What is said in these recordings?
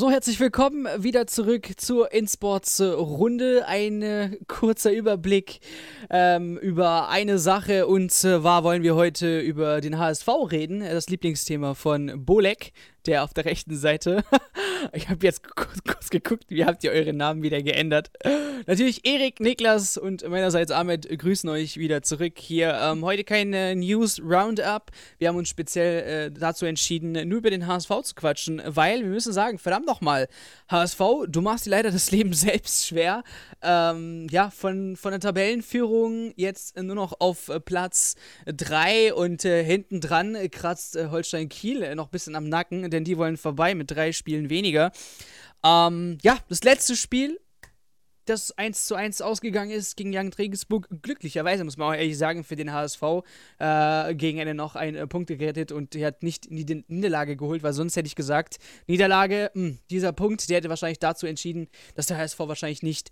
So, herzlich willkommen wieder zurück zur InSports Runde. Ein äh, kurzer Überblick ähm, über eine Sache. Und zwar wollen wir heute über den HSV reden, das Lieblingsthema von Bolek, der auf der rechten Seite. ich habe jetzt kurz, geguckt, wie habt ihr eure Namen wieder geändert? Natürlich Erik, Niklas und meinerseits Ahmed grüßen euch wieder zurück hier. Ähm, heute kein äh, News Roundup. Wir haben uns speziell äh, dazu entschieden, nur über den HSV zu quatschen, weil wir müssen sagen, verdammt nochmal, HSV, du machst dir leider das Leben selbst schwer. Ähm, ja, von, von der Tabellenführung jetzt nur noch auf Platz 3 und äh, hinten dran kratzt äh, Holstein Kiel noch ein bisschen am Nacken denn die wollen vorbei mit drei Spielen weniger. Ähm, ja, das letzte Spiel, das 1 zu 1 ausgegangen ist gegen Young Regensburg. Glücklicherweise, muss man auch ehrlich sagen, für den HSV äh, gegen Ende noch einen äh, Punkt gerettet und er hat nicht in die Niederlage geholt, weil sonst hätte ich gesagt, Niederlage, mh, hm, dieser Punkt, der hätte wahrscheinlich dazu entschieden, dass der HSV wahrscheinlich nicht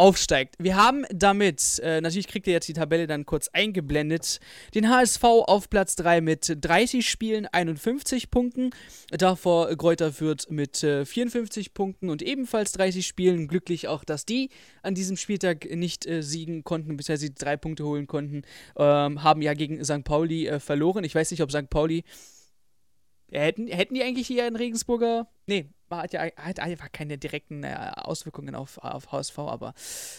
aufsteigt. Wir haben damit, äh, natürlich kriegt ihr jetzt die Tabelle dann kurz eingeblendet, den HSV auf Platz 3 mit 30 Spielen, 51 Punkten. Davor Kräuter Fürth mit äh, 54 Punkten und ebenfalls 30 Spielen. Glücklich auch, dass die an diesem Spieltag nicht äh, siegen konnten, bisher sie drei Punkte holen konnten. Ähm, haben ja gegen St. Pauli äh, verloren. Ich weiß nicht, ob St. Pauli Hätten, hätten die eigentlich hier in Regensburger. Nee, hat ja hat einfach keine direkten äh, Auswirkungen auf, auf HSV, aber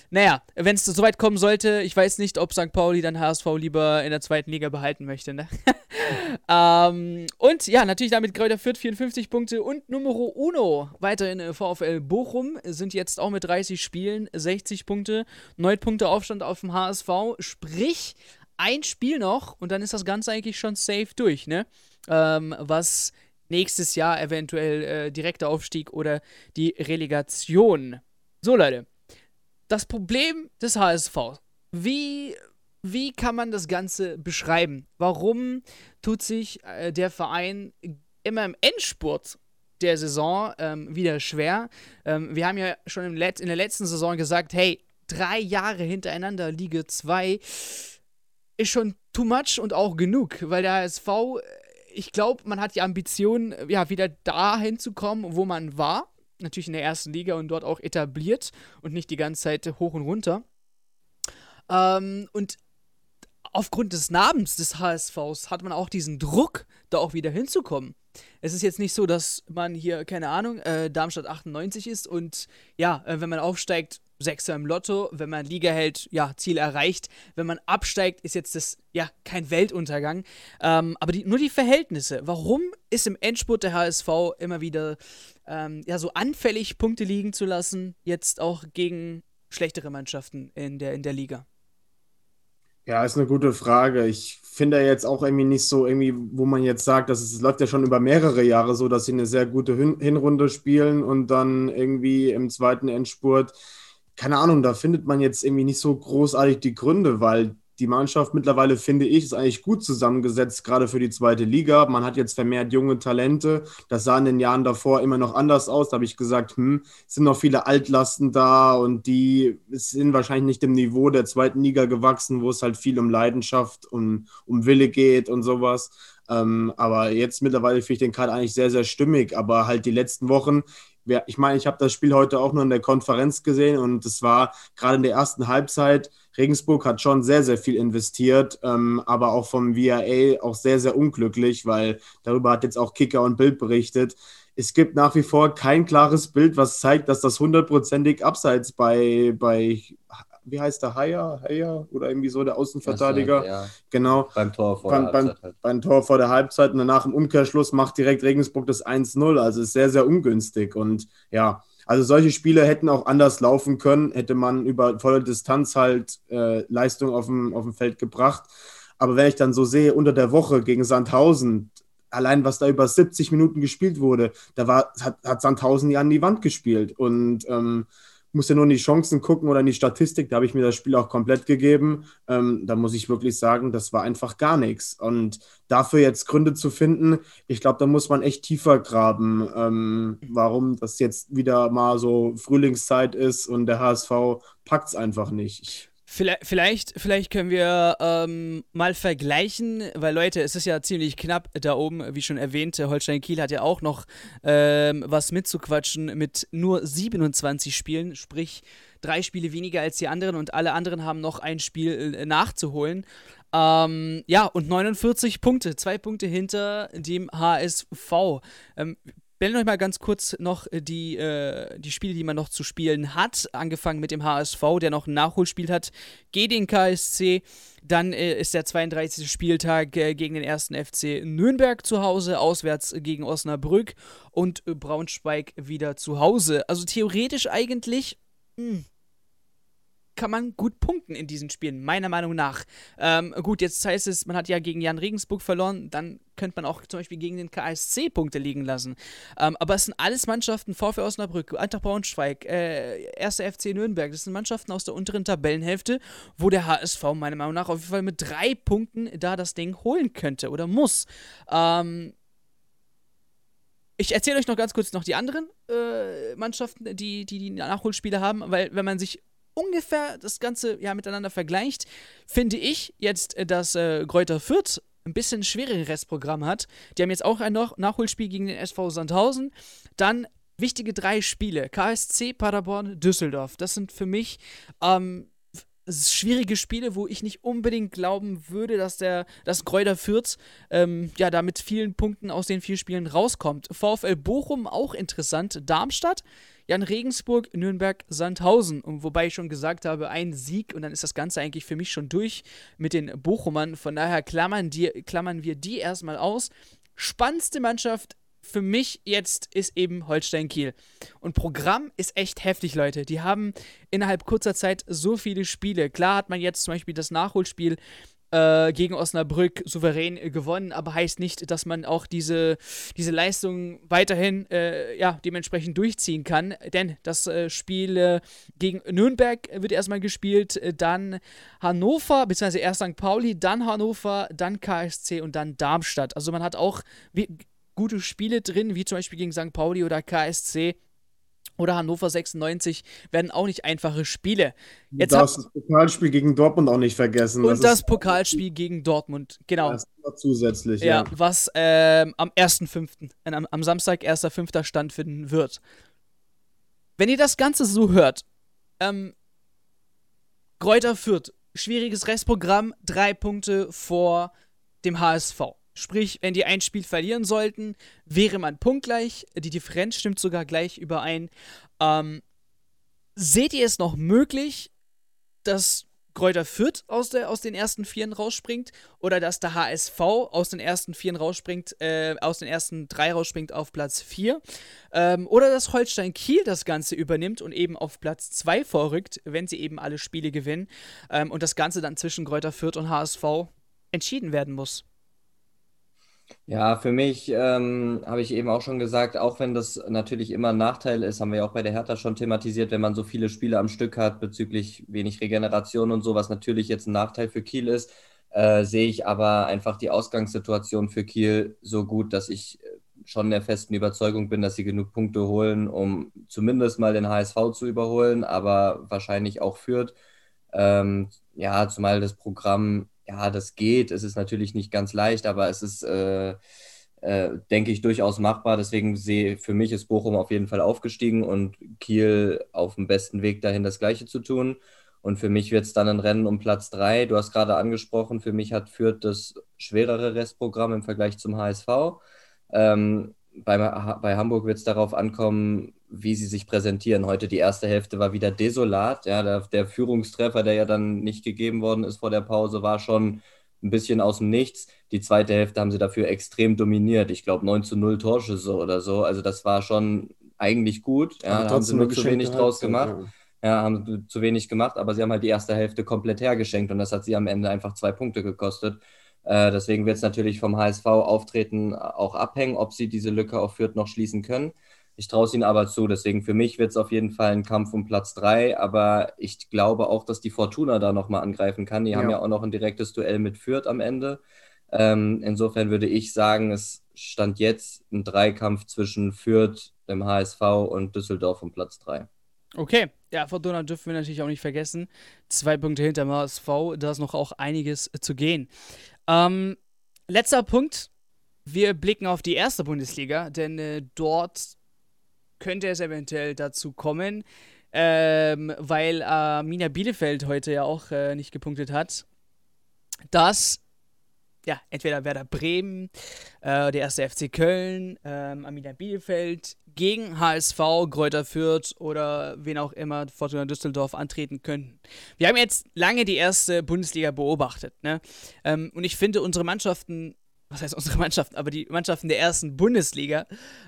naja, wenn es soweit kommen sollte, ich weiß nicht, ob St. Pauli dann HSV lieber in der zweiten Liga behalten möchte, ne? ähm, und ja, natürlich damit Kräuter Fürth 54 Punkte und Numero Uno weiterhin äh, VfL Bochum sind jetzt auch mit 30 Spielen 60 Punkte, 9 Punkte Aufstand auf dem HSV, sprich ein Spiel noch und dann ist das Ganze eigentlich schon safe durch, ne? ähm, was nächstes Jahr eventuell äh, direkter Aufstieg oder die Relegation. So, Leute. Das Problem des HSV. Wie, wie kann man das Ganze beschreiben? Warum tut sich äh, der Verein immer im Endspurt der Saison ähm, wieder schwer? Ähm, wir haben ja schon in der letzten Saison gesagt, hey, drei Jahre hintereinander Liga 2 ist schon too much und auch genug, weil der HSV ich glaube, man hat die Ambition, ja, wieder dahin zu kommen, wo man war. Natürlich in der ersten Liga und dort auch etabliert und nicht die ganze Zeit hoch und runter. Ähm, und aufgrund des Namens des HSVs hat man auch diesen Druck, da auch wieder hinzukommen. Es ist jetzt nicht so, dass man hier, keine Ahnung, äh, Darmstadt 98 ist und ja, äh, wenn man aufsteigt, Sechser im Lotto, wenn man Liga hält, ja, Ziel erreicht. Wenn man absteigt, ist jetzt das, ja, kein Weltuntergang. Ähm, aber die, nur die Verhältnisse. Warum ist im Endspurt der HSV immer wieder, ähm, ja, so anfällig Punkte liegen zu lassen, jetzt auch gegen schlechtere Mannschaften in der, in der Liga? Ja, ist eine gute Frage. Ich finde jetzt auch irgendwie nicht so, irgendwie, wo man jetzt sagt, dass es, es läuft ja schon über mehrere Jahre so, dass sie eine sehr gute Hin Hinrunde spielen und dann irgendwie im zweiten Endspurt keine Ahnung, da findet man jetzt irgendwie nicht so großartig die Gründe, weil die Mannschaft mittlerweile, finde ich, ist eigentlich gut zusammengesetzt, gerade für die zweite Liga. Man hat jetzt vermehrt junge Talente. Das sah in den Jahren davor immer noch anders aus. Da habe ich gesagt, hm, es sind noch viele Altlasten da und die sind wahrscheinlich nicht dem Niveau der zweiten Liga gewachsen, wo es halt viel um Leidenschaft und um Wille geht und sowas. Ähm, aber jetzt mittlerweile finde ich den Kader eigentlich sehr, sehr stimmig. Aber halt die letzten Wochen, ich meine, ich habe das Spiel heute auch nur in der Konferenz gesehen und es war gerade in der ersten Halbzeit, Regensburg hat schon sehr, sehr viel investiert, ähm, aber auch vom VIA auch sehr, sehr unglücklich, weil darüber hat jetzt auch Kicker und Bild berichtet. Es gibt nach wie vor kein klares Bild, was zeigt, dass das hundertprozentig abseits bei, bei wie heißt der, Haier, Haier oder irgendwie so, der Außenverteidiger. Ja, genau. Beim Tor vor beim, der Halbzeit. Halt. Beim Tor vor der Halbzeit und danach im Umkehrschluss macht direkt Regensburg das 1-0. Also ist sehr, sehr ungünstig. Und ja, also solche Spiele hätten auch anders laufen können, hätte man über volle Distanz halt äh, Leistung auf dem, auf dem Feld gebracht. Aber wenn ich dann so sehe, unter der Woche gegen Sandhausen, allein was da über 70 Minuten gespielt wurde, da war, hat, hat Sandhausen ja an die Wand gespielt. Und ähm, muss ja nur in die Chancen gucken oder in die Statistik. Da habe ich mir das Spiel auch komplett gegeben. Ähm, da muss ich wirklich sagen, das war einfach gar nichts. Und dafür jetzt Gründe zu finden, ich glaube, da muss man echt tiefer graben, ähm, warum das jetzt wieder mal so Frühlingszeit ist und der HSV packt es einfach nicht. Ich Vielleicht, vielleicht können wir ähm, mal vergleichen, weil Leute, es ist ja ziemlich knapp da oben, wie schon erwähnt. Holstein Kiel hat ja auch noch ähm, was mitzuquatschen mit nur 27 Spielen, sprich drei Spiele weniger als die anderen und alle anderen haben noch ein Spiel äh, nachzuholen. Ähm, ja, und 49 Punkte, zwei Punkte hinter dem HSV. Ähm, blenden euch mal ganz kurz noch äh, die, äh, die Spiele, die man noch zu spielen hat. Angefangen mit dem HSV, der noch ein Nachholspiel hat gegen den KSC. Dann äh, ist der 32. Spieltag äh, gegen den 1. FC Nürnberg zu Hause, auswärts gegen Osnabrück und Braunschweig wieder zu Hause. Also theoretisch eigentlich. Mh, hm, kann man gut punkten in diesen Spielen, meiner Meinung nach. Ähm, gut, jetzt heißt es, man hat ja gegen Jan Regensburg verloren, dann könnte man auch zum Beispiel gegen den KSC Punkte liegen lassen. Ähm, aber es sind alles Mannschaften, VfL Osnabrück, Eintracht Braunschweig, äh, 1. FC Nürnberg, das sind Mannschaften aus der unteren Tabellenhälfte, wo der HSV meiner Meinung nach auf jeden Fall mit drei Punkten da das Ding holen könnte oder muss. Ähm, ich erzähle euch noch ganz kurz noch die anderen äh, Mannschaften, die, die die Nachholspiele haben, weil wenn man sich ungefähr das Ganze ja miteinander vergleicht, finde ich jetzt, äh, dass äh, Kräuter Fürth ein bisschen schwereres Restprogramm hat. Die haben jetzt auch ein Nachholspiel gegen den SV Sandhausen. Dann wichtige drei Spiele: KSC, Paderborn, Düsseldorf. Das sind für mich ähm, schwierige Spiele, wo ich nicht unbedingt glauben würde, dass der, dass Kräuter Fürth ähm, ja da mit vielen Punkten aus den vier Spielen rauskommt. VfL Bochum auch interessant. Darmstadt Jan Regensburg, Nürnberg, Sandhausen. Und wobei ich schon gesagt habe, ein Sieg und dann ist das Ganze eigentlich für mich schon durch mit den Bochumern. Von daher klammern, die, klammern wir die erstmal aus. Spannendste Mannschaft für mich jetzt ist eben Holstein Kiel. Und Programm ist echt heftig, Leute. Die haben innerhalb kurzer Zeit so viele Spiele. Klar hat man jetzt zum Beispiel das Nachholspiel äh, gegen Osnabrück souverän äh, gewonnen, aber heißt nicht, dass man auch diese, diese Leistung weiterhin äh, ja, dementsprechend durchziehen kann. Denn das äh, Spiel äh, gegen Nürnberg wird erstmal gespielt, äh, dann Hannover, beziehungsweise erst St. Pauli, dann Hannover, dann KSC und dann Darmstadt. Also man hat auch gute Spiele drin, wie zum Beispiel gegen St. Pauli oder KSC oder Hannover 96 werden auch nicht einfache Spiele. Jetzt das Pokalspiel gegen Dortmund auch nicht vergessen. Und das, das Pokalspiel gegen Dortmund, genau. Das zusätzlich, ja. ja. Was ähm, am 1.5., äh, am, am Samstag 1.5. stattfinden wird. Wenn ihr das Ganze so hört, ähm, Kräuter Fürth, schwieriges Restprogramm, drei Punkte vor dem HSV. Sprich, wenn die ein Spiel verlieren sollten, wäre man punktgleich. Die Differenz stimmt sogar gleich überein. Ähm, seht ihr es noch möglich, dass Kräuter Fürth aus, der, aus den ersten Vieren rausspringt oder dass der HSV aus den ersten Vieren rausspringt, äh, aus den ersten drei rausspringt auf Platz 4 ähm, oder dass Holstein Kiel das Ganze übernimmt und eben auf Platz 2 vorrückt, wenn sie eben alle Spiele gewinnen ähm, und das Ganze dann zwischen Kräuter Fürth und HSV entschieden werden muss. Ja, für mich ähm, habe ich eben auch schon gesagt, auch wenn das natürlich immer ein Nachteil ist, haben wir ja auch bei der Hertha schon thematisiert, wenn man so viele Spiele am Stück hat bezüglich wenig Regeneration und so, was natürlich jetzt ein Nachteil für Kiel ist, äh, sehe ich aber einfach die Ausgangssituation für Kiel so gut, dass ich äh, schon der festen Überzeugung bin, dass sie genug Punkte holen, um zumindest mal den HSV zu überholen, aber wahrscheinlich auch führt. Ähm, ja, zumal das Programm ja, das geht. Es ist natürlich nicht ganz leicht, aber es ist, äh, äh, denke ich, durchaus machbar. Deswegen sehe für mich ist Bochum auf jeden Fall aufgestiegen und Kiel auf dem besten Weg dahin, das Gleiche zu tun. Und für mich wird es dann ein Rennen um Platz 3. Du hast gerade angesprochen, für mich hat Fürth das schwerere Restprogramm im Vergleich zum HSV. Ähm, bei, bei Hamburg wird es darauf ankommen, wie sie sich präsentieren. Heute die erste Hälfte war wieder desolat. Ja, der, der, Führungstreffer, der ja dann nicht gegeben worden ist vor der Pause, war schon ein bisschen aus dem Nichts. Die zweite Hälfte haben sie dafür extrem dominiert. Ich glaube 9 zu 0 Torschüsse oder so. Also das war schon eigentlich gut. Ja, da haben sie nur zu wenig draus gemacht. Ja. ja, haben zu wenig gemacht, aber sie haben halt die erste Hälfte komplett hergeschenkt und das hat sie am Ende einfach zwei Punkte gekostet. Äh, deswegen wird es natürlich vom HSV-Auftreten auch abhängen, ob sie diese Lücke auf Fürth noch schließen können. Ich traue es ihnen aber zu. Deswegen für mich wird es auf jeden Fall ein Kampf um Platz 3. Aber ich glaube auch, dass die Fortuna da nochmal angreifen kann. Die ja. haben ja auch noch ein direktes Duell mit Fürth am Ende. Ähm, insofern würde ich sagen, es stand jetzt ein Dreikampf zwischen Fürth, dem HSV und Düsseldorf um Platz 3. Okay, ja, Fortuna dürfen wir natürlich auch nicht vergessen. Zwei Punkte hinter dem HSV, da ist noch auch einiges zu gehen. Ähm, letzter Punkt. Wir blicken auf die erste Bundesliga, denn äh, dort könnte es eventuell dazu kommen, ähm, weil Arminia Bielefeld heute ja auch äh, nicht gepunktet hat, dass ja, entweder Werder Bremen, äh, der erste FC Köln, ähm, Arminia Bielefeld gegen HSV, Kräuter Fürth oder wen auch immer Fortuna Düsseldorf antreten könnten. Wir haben jetzt lange die erste Bundesliga beobachtet, ne? Ähm, und ich finde, unsere Mannschaften, was heißt unsere Mannschaften, aber die Mannschaften der ersten Bundesliga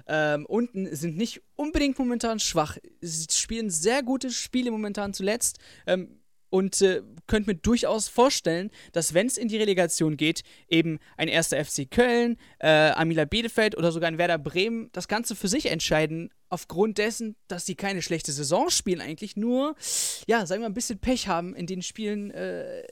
ähm, unten sind nicht unbedingt momentan schwach. Sie spielen sehr gute Spiele momentan zuletzt. Ähm, und äh, könnte mir durchaus vorstellen, dass wenn es in die Relegation geht, eben ein erster FC Köln, äh, Amila Bielefeld oder sogar ein Werder Bremen das Ganze für sich entscheiden, aufgrund dessen, dass sie keine schlechte Saison spielen, eigentlich nur, ja, sagen wir mal, ein bisschen Pech haben in den Spielen, äh,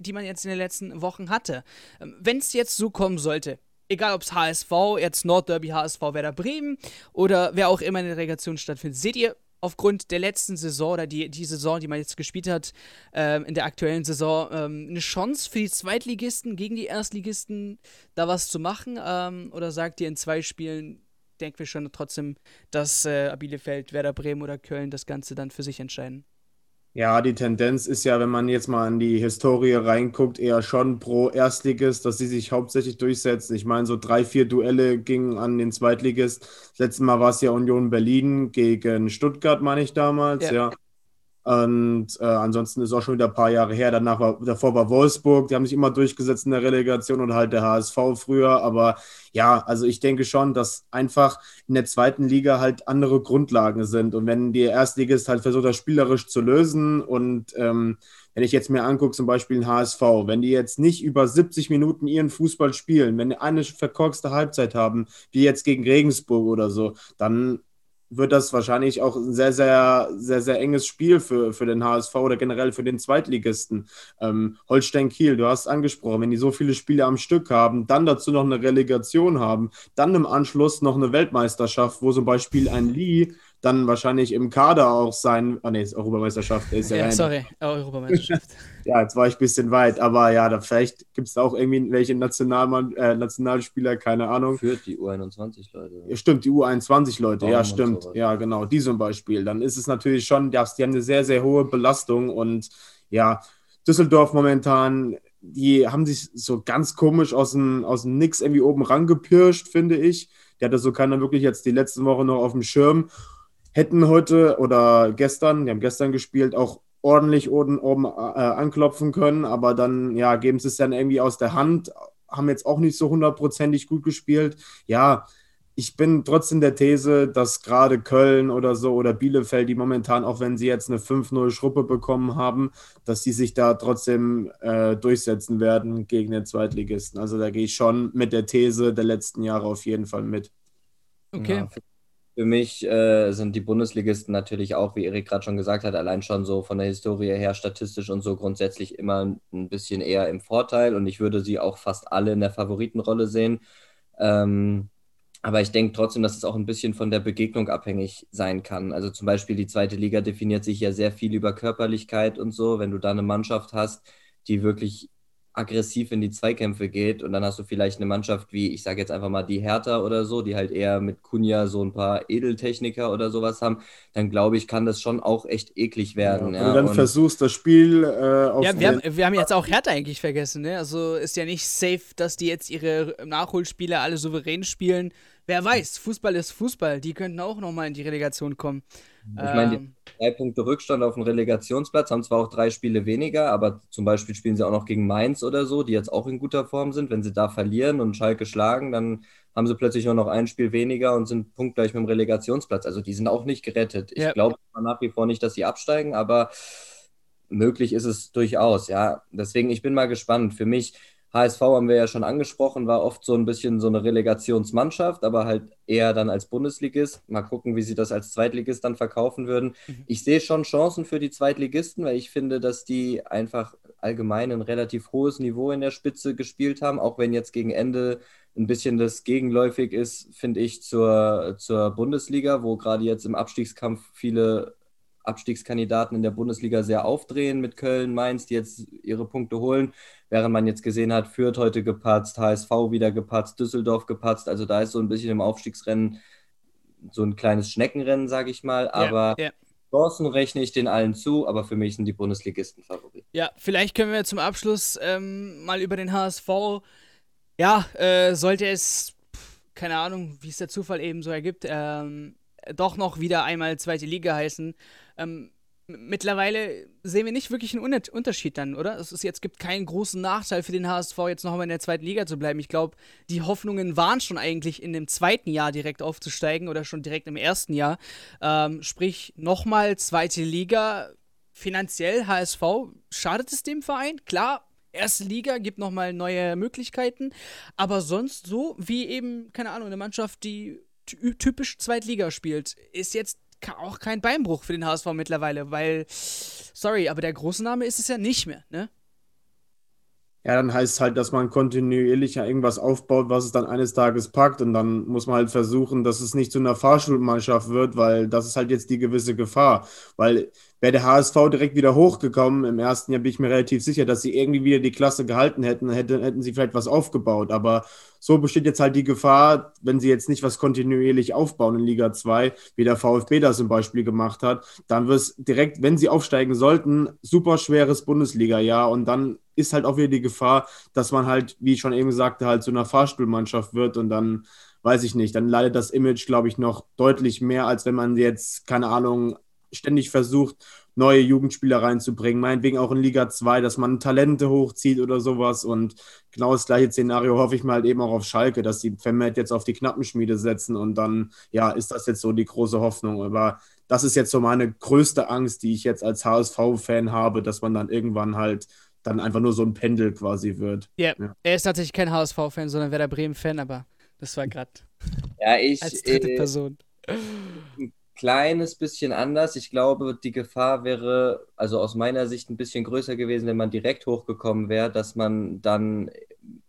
die man jetzt in den letzten Wochen hatte. Ähm, wenn es jetzt so kommen sollte, egal ob es HSV, jetzt Nordderby, HSV, Werder Bremen oder wer auch immer in der Relegation stattfindet, seht ihr aufgrund der letzten Saison oder die, die Saison, die man jetzt gespielt hat, ähm, in der aktuellen Saison, ähm, eine Chance für die Zweitligisten gegen die Erstligisten da was zu machen? Ähm, oder sagt ihr in zwei Spielen, denken wir schon trotzdem, dass äh, Bielefeld, Werder Bremen oder Köln das Ganze dann für sich entscheiden? Ja, die Tendenz ist ja, wenn man jetzt mal in die Historie reinguckt, eher schon pro Erstligist, dass sie sich hauptsächlich durchsetzen. Ich meine, so drei, vier Duelle gingen an den Zweitligist. Letztes Mal war es ja Union Berlin gegen Stuttgart, meine ich damals, ja. ja. Und äh, ansonsten ist auch schon wieder ein paar Jahre her. Danach war, davor war Wolfsburg, die haben sich immer durchgesetzt in der Relegation und halt der HSV früher. Aber ja, also ich denke schon, dass einfach in der zweiten Liga halt andere Grundlagen sind. Und wenn die Erstligist halt versucht, das spielerisch zu lösen und ähm, wenn ich jetzt mir angucke, zum Beispiel ein HSV, wenn die jetzt nicht über 70 Minuten ihren Fußball spielen, wenn die eine verkorkste Halbzeit haben, wie jetzt gegen Regensburg oder so, dann wird das wahrscheinlich auch ein sehr, sehr, sehr, sehr enges Spiel für, für den HSV oder generell für den Zweitligisten. Ähm, Holstein Kiel, du hast angesprochen, wenn die so viele Spiele am Stück haben, dann dazu noch eine Relegation haben, dann im Anschluss noch eine Weltmeisterschaft, wo zum Beispiel ein Lee dann wahrscheinlich im Kader auch sein. Ah, nee, ist Europameisterschaft. Ist ja, ja sorry, Europameisterschaft. ja, jetzt war ich ein bisschen weit, aber ja, da vielleicht gibt es auch irgendwie welche Nationalmann, äh, Nationalspieler, keine Ahnung. Für die U21-Leute. Ja, stimmt, die U21-Leute, ja, stimmt. Ja, genau, die zum Beispiel. Dann ist es natürlich schon, die haben eine sehr, sehr hohe Belastung und ja, Düsseldorf momentan die haben sich so ganz komisch aus dem, aus dem Nix irgendwie oben rangepirscht, finde ich. Der hatte so keiner wirklich jetzt die letzten Woche noch auf dem Schirm hätten heute oder gestern, die haben gestern gespielt, auch ordentlich oben, oben äh, anklopfen können, aber dann, ja, geben sie es dann irgendwie aus der Hand, haben jetzt auch nicht so hundertprozentig gut gespielt. Ja, ich bin trotzdem der These, dass gerade Köln oder so oder Bielefeld, die momentan, auch wenn sie jetzt eine 5-0-Schruppe bekommen haben, dass sie sich da trotzdem äh, durchsetzen werden gegen den Zweitligisten. Also da gehe ich schon mit der These der letzten Jahre auf jeden Fall mit. Okay. Ja, für mich äh, sind die Bundesligisten natürlich auch, wie Erik gerade schon gesagt hat, allein schon so von der Historie her statistisch und so grundsätzlich immer ein bisschen eher im Vorteil und ich würde sie auch fast alle in der Favoritenrolle sehen. Ähm, aber ich denke trotzdem, dass es auch ein bisschen von der Begegnung abhängig sein kann. Also zum Beispiel die zweite Liga definiert sich ja sehr viel über Körperlichkeit und so. Wenn du da eine Mannschaft hast, die wirklich aggressiv in die Zweikämpfe geht und dann hast du vielleicht eine Mannschaft wie, ich sage jetzt einfach mal die Hertha oder so, die halt eher mit Kunja so ein paar Edeltechniker oder sowas haben, dann glaube ich, kann das schon auch echt eklig werden. Ja, ja. Dann und versuchst, das Spiel äh, auf Ja, wir haben, wir haben jetzt auch Hertha eigentlich vergessen, ne? Also ist ja nicht safe, dass die jetzt ihre Nachholspiele alle souverän spielen. Wer weiß, Fußball ist Fußball, die könnten auch nochmal in die Relegation kommen. Ich meine, die ähm. drei Punkte Rückstand auf dem Relegationsplatz haben zwar auch drei Spiele weniger, aber zum Beispiel spielen sie auch noch gegen Mainz oder so, die jetzt auch in guter Form sind. Wenn sie da verlieren und Schalke schlagen, dann haben sie plötzlich nur noch ein Spiel weniger und sind punktgleich mit dem Relegationsplatz. Also die sind auch nicht gerettet. Ich ja. glaube nach wie vor nicht, dass sie absteigen, aber möglich ist es durchaus. Ja, deswegen ich bin mal gespannt. Für mich HSV haben wir ja schon angesprochen, war oft so ein bisschen so eine Relegationsmannschaft, aber halt eher dann als Bundesligist. Mal gucken, wie sie das als Zweitligist dann verkaufen würden. Mhm. Ich sehe schon Chancen für die Zweitligisten, weil ich finde, dass die einfach allgemein ein relativ hohes Niveau in der Spitze gespielt haben, auch wenn jetzt gegen Ende ein bisschen das gegenläufig ist, finde ich, zur, zur Bundesliga, wo gerade jetzt im Abstiegskampf viele Abstiegskandidaten in der Bundesliga sehr aufdrehen mit Köln, Mainz, die jetzt ihre Punkte holen. Während man jetzt gesehen hat, Fürth heute gepatzt, HSV wieder gepatzt, Düsseldorf gepatzt. Also da ist so ein bisschen im Aufstiegsrennen so ein kleines Schneckenrennen, sage ich mal. Aber ja, ja. Chancen rechne ich den allen zu, aber für mich sind die Bundesligisten Favorit. Ja, vielleicht können wir zum Abschluss ähm, mal über den HSV. Ja, äh, sollte es, keine Ahnung, wie es der Zufall eben so ergibt, ähm, doch noch wieder einmal zweite Liga heißen. Ähm, mittlerweile sehen wir nicht wirklich einen Unterschied dann, oder? Es ist jetzt gibt keinen großen Nachteil für den HSV, jetzt noch einmal in der zweiten Liga zu bleiben. Ich glaube, die Hoffnungen waren schon eigentlich in dem zweiten Jahr direkt aufzusteigen oder schon direkt im ersten Jahr. Ähm, sprich, nochmal zweite Liga. Finanziell HSV, schadet es dem Verein? Klar, erste Liga gibt nochmal neue Möglichkeiten, aber sonst so wie eben, keine Ahnung, eine Mannschaft, die typisch Zweitliga spielt, ist jetzt auch kein Beinbruch für den HSV mittlerweile, weil, sorry, aber der große Name ist es ja nicht mehr, ne? Ja, dann heißt es halt, dass man kontinuierlich ja irgendwas aufbaut, was es dann eines Tages packt. Und dann muss man halt versuchen, dass es nicht zu einer Fahrschulmannschaft wird, weil das ist halt jetzt die gewisse Gefahr. Weil wäre der HSV direkt wieder hochgekommen im ersten Jahr, bin ich mir relativ sicher, dass sie irgendwie wieder die Klasse gehalten hätten, hätten, hätten sie vielleicht was aufgebaut. Aber so besteht jetzt halt die Gefahr, wenn sie jetzt nicht was kontinuierlich aufbauen in Liga 2, wie der VfB das zum Beispiel gemacht hat, dann wird es direkt, wenn sie aufsteigen sollten, super schweres Bundesliga-Jahr und dann ist halt auch wieder die Gefahr, dass man halt, wie ich schon eben sagte, halt zu einer Fahrstuhlmannschaft wird und dann weiß ich nicht, dann leidet das Image, glaube ich, noch deutlich mehr, als wenn man jetzt, keine Ahnung, ständig versucht, neue Jugendspieler reinzubringen, meinetwegen auch in Liga 2, dass man Talente hochzieht oder sowas. Und genau das gleiche Szenario hoffe ich mal halt eben auch auf Schalke, dass die vermehrt jetzt auf die Knappenschmiede setzen und dann, ja, ist das jetzt so die große Hoffnung. Aber das ist jetzt so meine größte Angst, die ich jetzt als HSV-Fan habe, dass man dann irgendwann halt dann einfach nur so ein Pendel quasi wird. Yeah. Ja, er ist tatsächlich kein HSV-Fan, sondern Werder Bremen-Fan, aber das war gerade ja, ich, als dritte äh, Person. Ein kleines bisschen anders. Ich glaube, die Gefahr wäre, also aus meiner Sicht, ein bisschen größer gewesen, wenn man direkt hochgekommen wäre, dass man dann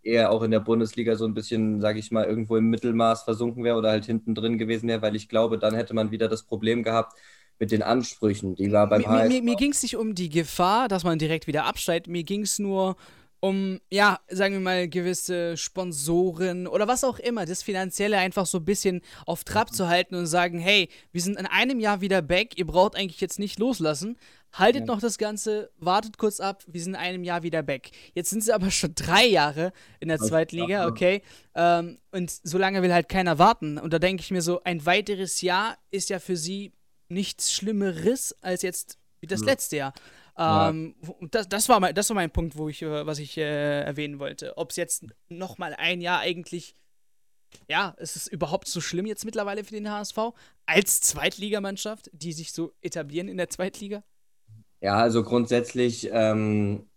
eher auch in der Bundesliga so ein bisschen, sage ich mal, irgendwo im Mittelmaß versunken wäre oder halt hinten drin gewesen wäre, weil ich glaube, dann hätte man wieder das Problem gehabt, mit den Ansprüchen. Die war beim Mir, mir, mir ging es nicht um die Gefahr, dass man direkt wieder absteigt. Mir ging es nur um, ja, sagen wir mal, gewisse Sponsoren oder was auch immer, das Finanzielle einfach so ein bisschen auf Trab zu halten und sagen, hey, wir sind in einem Jahr wieder back, ihr braucht eigentlich jetzt nicht loslassen. Haltet ja. noch das Ganze, wartet kurz ab, wir sind in einem Jahr wieder back. Jetzt sind sie aber schon drei Jahre in der Zweitliga, okay? Ähm, und so lange will halt keiner warten. Und da denke ich mir so, ein weiteres Jahr ist ja für sie nichts Schlimmeres als jetzt wie das ja. letzte Jahr. Ähm, ja. das, das, war mein, das war mein Punkt, wo ich, äh, was ich äh, erwähnen wollte. Ob es jetzt noch mal ein Jahr eigentlich, ja, ist es überhaupt so schlimm jetzt mittlerweile für den HSV als Zweitligamannschaft, die sich so etablieren in der Zweitliga? Ja, also grundsätzlich ähm,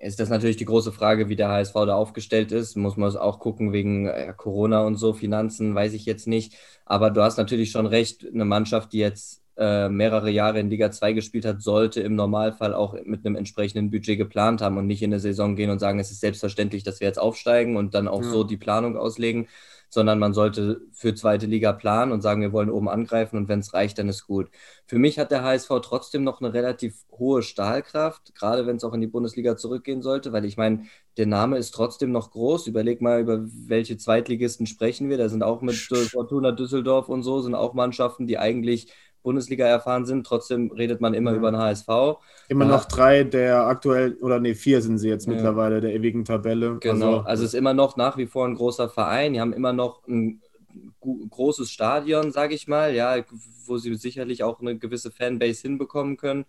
ist das natürlich die große Frage, wie der HSV da aufgestellt ist. Muss man es auch gucken wegen äh, Corona und so, Finanzen, weiß ich jetzt nicht. Aber du hast natürlich schon recht, eine Mannschaft, die jetzt äh, mehrere Jahre in Liga 2 gespielt hat, sollte im Normalfall auch mit einem entsprechenden Budget geplant haben und nicht in eine Saison gehen und sagen, es ist selbstverständlich, dass wir jetzt aufsteigen und dann auch ja. so die Planung auslegen, sondern man sollte für zweite Liga planen und sagen, wir wollen oben angreifen und wenn es reicht, dann ist gut. Für mich hat der HSV trotzdem noch eine relativ hohe Stahlkraft, gerade wenn es auch in die Bundesliga zurückgehen sollte, weil ich meine, der Name ist trotzdem noch groß. Überleg mal, über welche Zweitligisten sprechen wir. Da sind auch mit Fortuna Düsseldorf und so, sind auch Mannschaften, die eigentlich Bundesliga erfahren sind. Trotzdem redet man immer ja. über den HSV. Immer noch drei der aktuell, oder nee, vier sind sie jetzt ja. mittlerweile der ewigen Tabelle. Genau, also, also ist immer noch nach wie vor ein großer Verein. Die haben immer noch ein großes Stadion, sage ich mal, ja, wo sie sicherlich auch eine gewisse Fanbase hinbekommen können.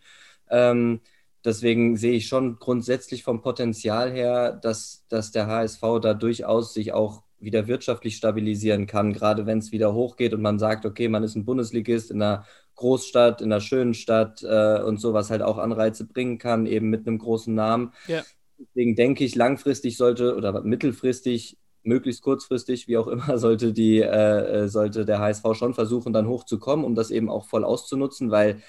Ähm, deswegen sehe ich schon grundsätzlich vom Potenzial her, dass, dass der HSV da durchaus sich auch wieder wirtschaftlich stabilisieren kann, gerade wenn es wieder hochgeht und man sagt, okay, man ist ein Bundesligist in einer Großstadt, in einer schönen Stadt äh, und so, was halt auch Anreize bringen kann, eben mit einem großen Namen. Ja. Deswegen denke ich, langfristig sollte oder mittelfristig, möglichst kurzfristig, wie auch immer, sollte, die, äh, äh sollte der HSV schon versuchen, dann hochzukommen, um das eben auch voll auszunutzen, weil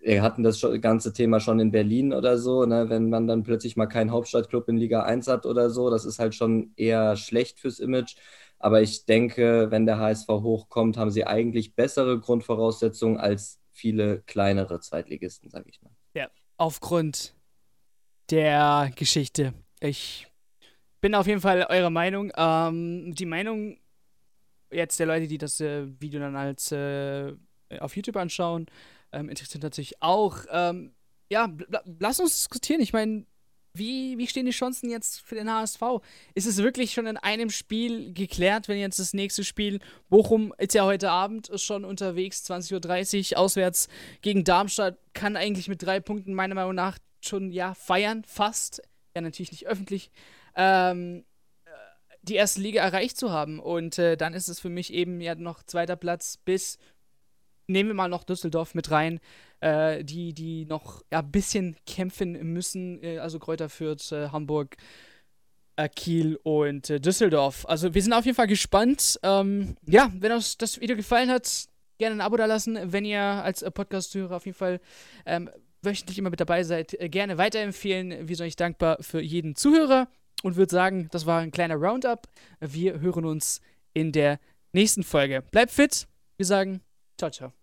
wir hatten das ganze Thema schon in Berlin oder so, ne? wenn man dann plötzlich mal keinen Hauptstadtclub in Liga 1 hat oder so, das ist halt schon eher schlecht fürs Image. Aber ich denke, wenn der HSV hochkommt, haben sie eigentlich bessere Grundvoraussetzungen als viele kleinere Zweitligisten, sage ich mal. Ja, aufgrund der Geschichte. Ich bin auf jeden Fall eurer Meinung. Ähm, die Meinung jetzt der Leute, die das äh, Video dann als äh, auf YouTube anschauen, ähm, interessiert natürlich auch. Ähm, ja, lass uns diskutieren. Ich meine, wie, wie stehen die Chancen jetzt für den HSV? Ist es wirklich schon in einem Spiel geklärt, wenn jetzt das nächste Spiel, Bochum ist ja heute Abend schon unterwegs, 20.30 Uhr auswärts gegen Darmstadt, kann eigentlich mit drei Punkten meiner Meinung nach schon ja feiern, fast. Ja, natürlich nicht öffentlich. Ähm, die erste Liga erreicht zu haben. Und äh, dann ist es für mich eben ja noch zweiter Platz bis, nehmen wir mal noch Düsseldorf mit rein, äh, die, die noch ein ja, bisschen kämpfen müssen. Äh, also Kräuter Fürth, äh, Hamburg, äh, Kiel und Düsseldorf. Also wir sind auf jeden Fall gespannt. Ähm, ja, wenn euch das Video gefallen hat, gerne ein Abo da lassen. Wenn ihr als Podcast-Hörer auf jeden Fall ähm, wöchentlich immer mit dabei seid, gerne weiterempfehlen. Wir sind euch dankbar für jeden Zuhörer und würde sagen, das war ein kleiner Roundup. Wir hören uns in der nächsten Folge. Bleibt fit. Wir sagen ciao, ciao.